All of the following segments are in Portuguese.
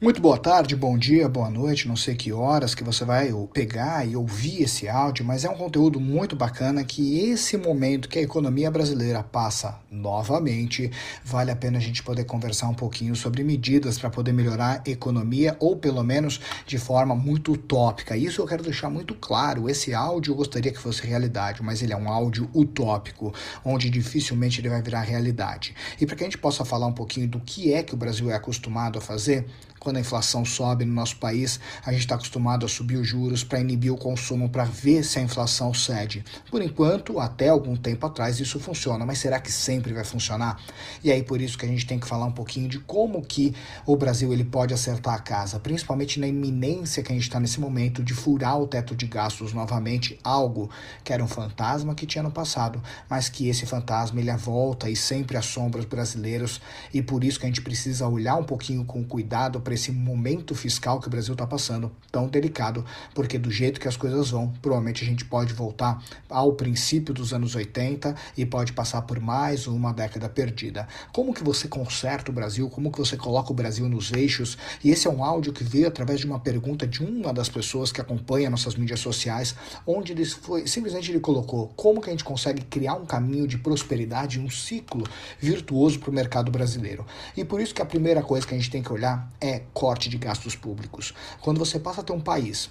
Muito boa tarde, bom dia, boa noite, não sei que horas que você vai pegar e ouvir esse áudio, mas é um conteúdo muito bacana que esse momento que a economia brasileira passa novamente, vale a pena a gente poder conversar um pouquinho sobre medidas para poder melhorar a economia ou pelo menos de forma muito utópica. Isso eu quero deixar muito claro. Esse áudio eu gostaria que fosse realidade, mas ele é um áudio utópico, onde dificilmente ele vai virar realidade. E para que a gente possa falar um pouquinho do que é que o Brasil é acostumado a fazer, quando a inflação sobe no nosso país, a gente está acostumado a subir os juros para inibir o consumo, para ver se a inflação cede. Por enquanto, até algum tempo atrás, isso funciona, mas será que sempre vai funcionar? E aí por isso que a gente tem que falar um pouquinho de como que o Brasil ele pode acertar a casa, principalmente na iminência que a gente está nesse momento de furar o teto de gastos novamente, algo que era um fantasma que tinha no passado, mas que esse fantasma ele volta e sempre assombra os brasileiros e por isso que a gente precisa olhar um pouquinho com cuidado para esse momento fiscal que o Brasil está passando, tão delicado, porque do jeito que as coisas vão, provavelmente a gente pode voltar ao princípio dos anos 80 e pode passar por mais uma década perdida. Como que você conserta o Brasil? Como que você coloca o Brasil nos eixos? E esse é um áudio que veio através de uma pergunta de uma das pessoas que acompanha nossas mídias sociais, onde ele foi, simplesmente ele colocou como que a gente consegue criar um caminho de prosperidade, um ciclo virtuoso para o mercado brasileiro. E por isso que a primeira coisa que a gente tem que olhar é corte de gastos públicos. Quando você passa a ter um país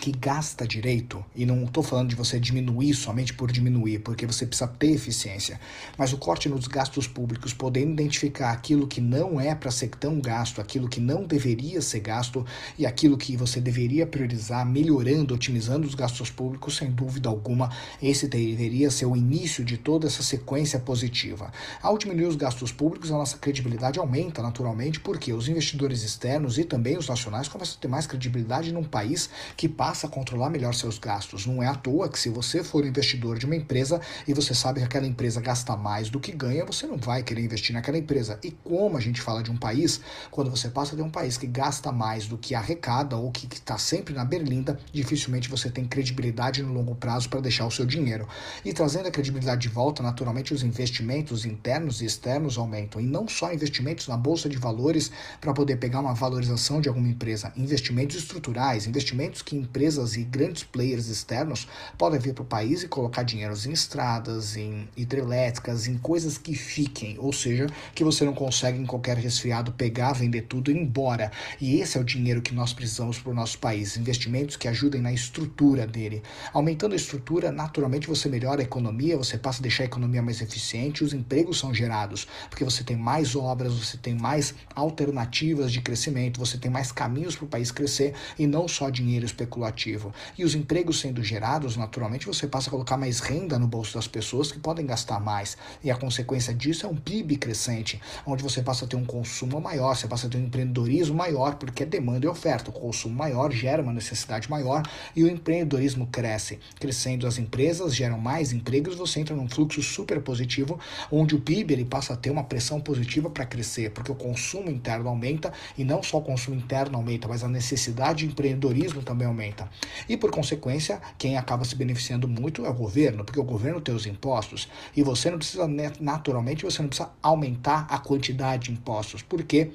que gasta direito, e não estou falando de você diminuir somente por diminuir, porque você precisa ter eficiência, mas o corte nos gastos públicos, podendo identificar aquilo que não é para ser tão gasto, aquilo que não deveria ser gasto e aquilo que você deveria priorizar, melhorando, otimizando os gastos públicos, sem dúvida alguma, esse deveria ser o início de toda essa sequência positiva. Ao diminuir os gastos públicos, a nossa credibilidade aumenta naturalmente, porque os investidores externos e também os nacionais começam a ter mais credibilidade num país que passa passa a controlar melhor seus gastos. Não é à toa que se você for investidor de uma empresa e você sabe que aquela empresa gasta mais do que ganha, você não vai querer investir naquela empresa. E como a gente fala de um país, quando você passa de um país que gasta mais do que arrecada ou que está sempre na berlinda, dificilmente você tem credibilidade no longo prazo para deixar o seu dinheiro. E trazendo a credibilidade de volta, naturalmente os investimentos internos e externos aumentam. E não só investimentos na bolsa de valores para poder pegar uma valorização de alguma empresa, investimentos estruturais, investimentos que empresas e grandes players externos podem vir para o país e colocar dinheiro em estradas, em hidrelétricas, em coisas que fiquem, ou seja, que você não consegue em qualquer resfriado pegar, vender tudo e ir embora. E esse é o dinheiro que nós precisamos para o nosso país, investimentos que ajudem na estrutura dele. Aumentando a estrutura, naturalmente você melhora a economia, você passa a deixar a economia mais eficiente, os empregos são gerados, porque você tem mais obras, você tem mais alternativas de crescimento, você tem mais caminhos para o país crescer e não só dinheiro especulativo ativo. E os empregos sendo gerados, naturalmente, você passa a colocar mais renda no bolso das pessoas que podem gastar mais. E a consequência disso é um PIB crescente, onde você passa a ter um consumo maior, você passa a ter um empreendedorismo maior, porque é demanda e oferta. O consumo maior gera uma necessidade maior e o empreendedorismo cresce. Crescendo as empresas, geram mais empregos, você entra num fluxo super positivo, onde o PIB ele passa a ter uma pressão positiva para crescer, porque o consumo interno aumenta e não só o consumo interno aumenta, mas a necessidade de empreendedorismo também aumenta. E por consequência, quem acaba se beneficiando muito é o governo, porque o governo tem os impostos. E você não precisa, naturalmente, você não precisa aumentar a quantidade de impostos, porque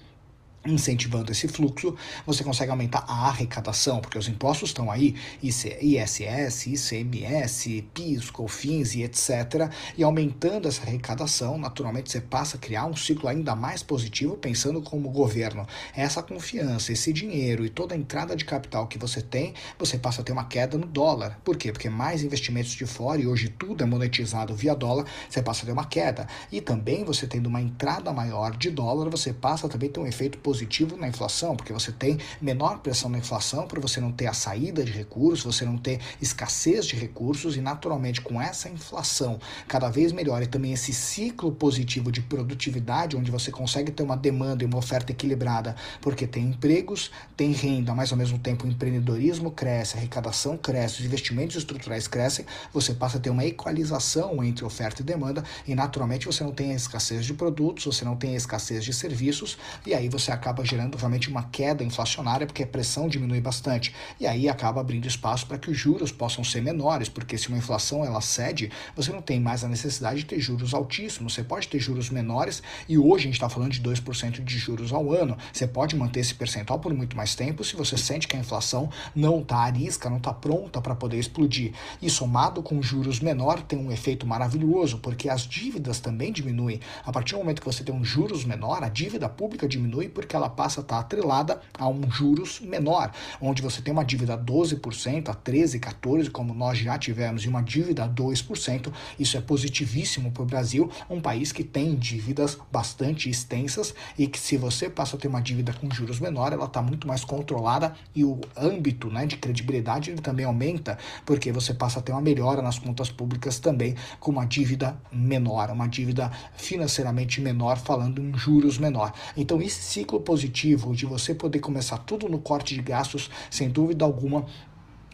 incentivando esse fluxo, você consegue aumentar a arrecadação, porque os impostos estão aí, ISS, ICMS, PIS, COFINS e etc. E aumentando essa arrecadação, naturalmente você passa a criar um ciclo ainda mais positivo, pensando como governo. Essa confiança, esse dinheiro e toda a entrada de capital que você tem, você passa a ter uma queda no dólar. Por quê? Porque mais investimentos de fora, e hoje tudo é monetizado via dólar, você passa a ter uma queda. E também você tendo uma entrada maior de dólar, você passa também a ter um efeito positivo positivo na inflação, porque você tem menor pressão na inflação, para você não ter a saída de recursos, você não ter escassez de recursos e naturalmente com essa inflação cada vez melhor e também esse ciclo positivo de produtividade, onde você consegue ter uma demanda e uma oferta equilibrada, porque tem empregos, tem renda, mas ao mesmo tempo o empreendedorismo cresce, a arrecadação cresce, os investimentos estruturais crescem, você passa a ter uma equalização entre oferta e demanda e naturalmente você não tem a escassez de produtos, você não tem a escassez de serviços e aí você acaba acaba gerando realmente uma queda inflacionária, porque a pressão diminui bastante. E aí acaba abrindo espaço para que os juros possam ser menores, porque se uma inflação ela cede, você não tem mais a necessidade de ter juros altíssimos. Você pode ter juros menores e hoje a gente está falando de 2% de juros ao ano. Você pode manter esse percentual por muito mais tempo se você sente que a inflação não está arisca, não está pronta para poder explodir. E somado com juros menor tem um efeito maravilhoso, porque as dívidas também diminuem. A partir do momento que você tem um juros menor, a dívida pública diminui ela passa a estar atrelada a um juros menor, onde você tem uma dívida a 12%, a 13, 14, como nós já tivemos, e uma dívida a 2%, isso é positivíssimo para o Brasil, um país que tem dívidas bastante extensas e que se você passa a ter uma dívida com juros menor, ela está muito mais controlada e o âmbito né, de credibilidade ele também aumenta, porque você passa a ter uma melhora nas contas públicas também com uma dívida menor, uma dívida financeiramente menor, falando em juros menor. Então, esse ciclo positivo de você poder começar tudo no corte de gastos, sem dúvida alguma,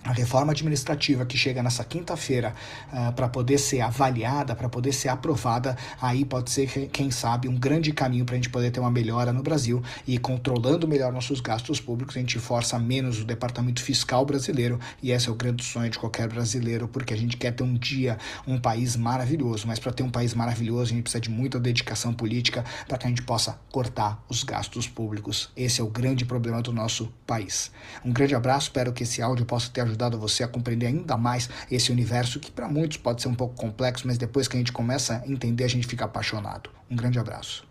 a reforma administrativa que chega nessa quinta-feira uh, para poder ser avaliada, para poder ser aprovada, aí pode ser, quem sabe, um grande caminho para a gente poder ter uma melhora no Brasil e controlando melhor nossos gastos públicos, a gente força menos o departamento fiscal brasileiro e esse é o grande sonho de qualquer brasileiro, porque a gente quer ter um dia um país maravilhoso, mas para ter um país maravilhoso a gente precisa de muita dedicação política para que a gente possa cortar os gastos públicos. Esse é o grande problema do nosso país. Um grande abraço, espero que esse áudio possa ter ajudado você a compreender ainda mais esse universo que para muitos pode ser um pouco complexo, mas depois que a gente começa a entender, a gente fica apaixonado. Um grande abraço.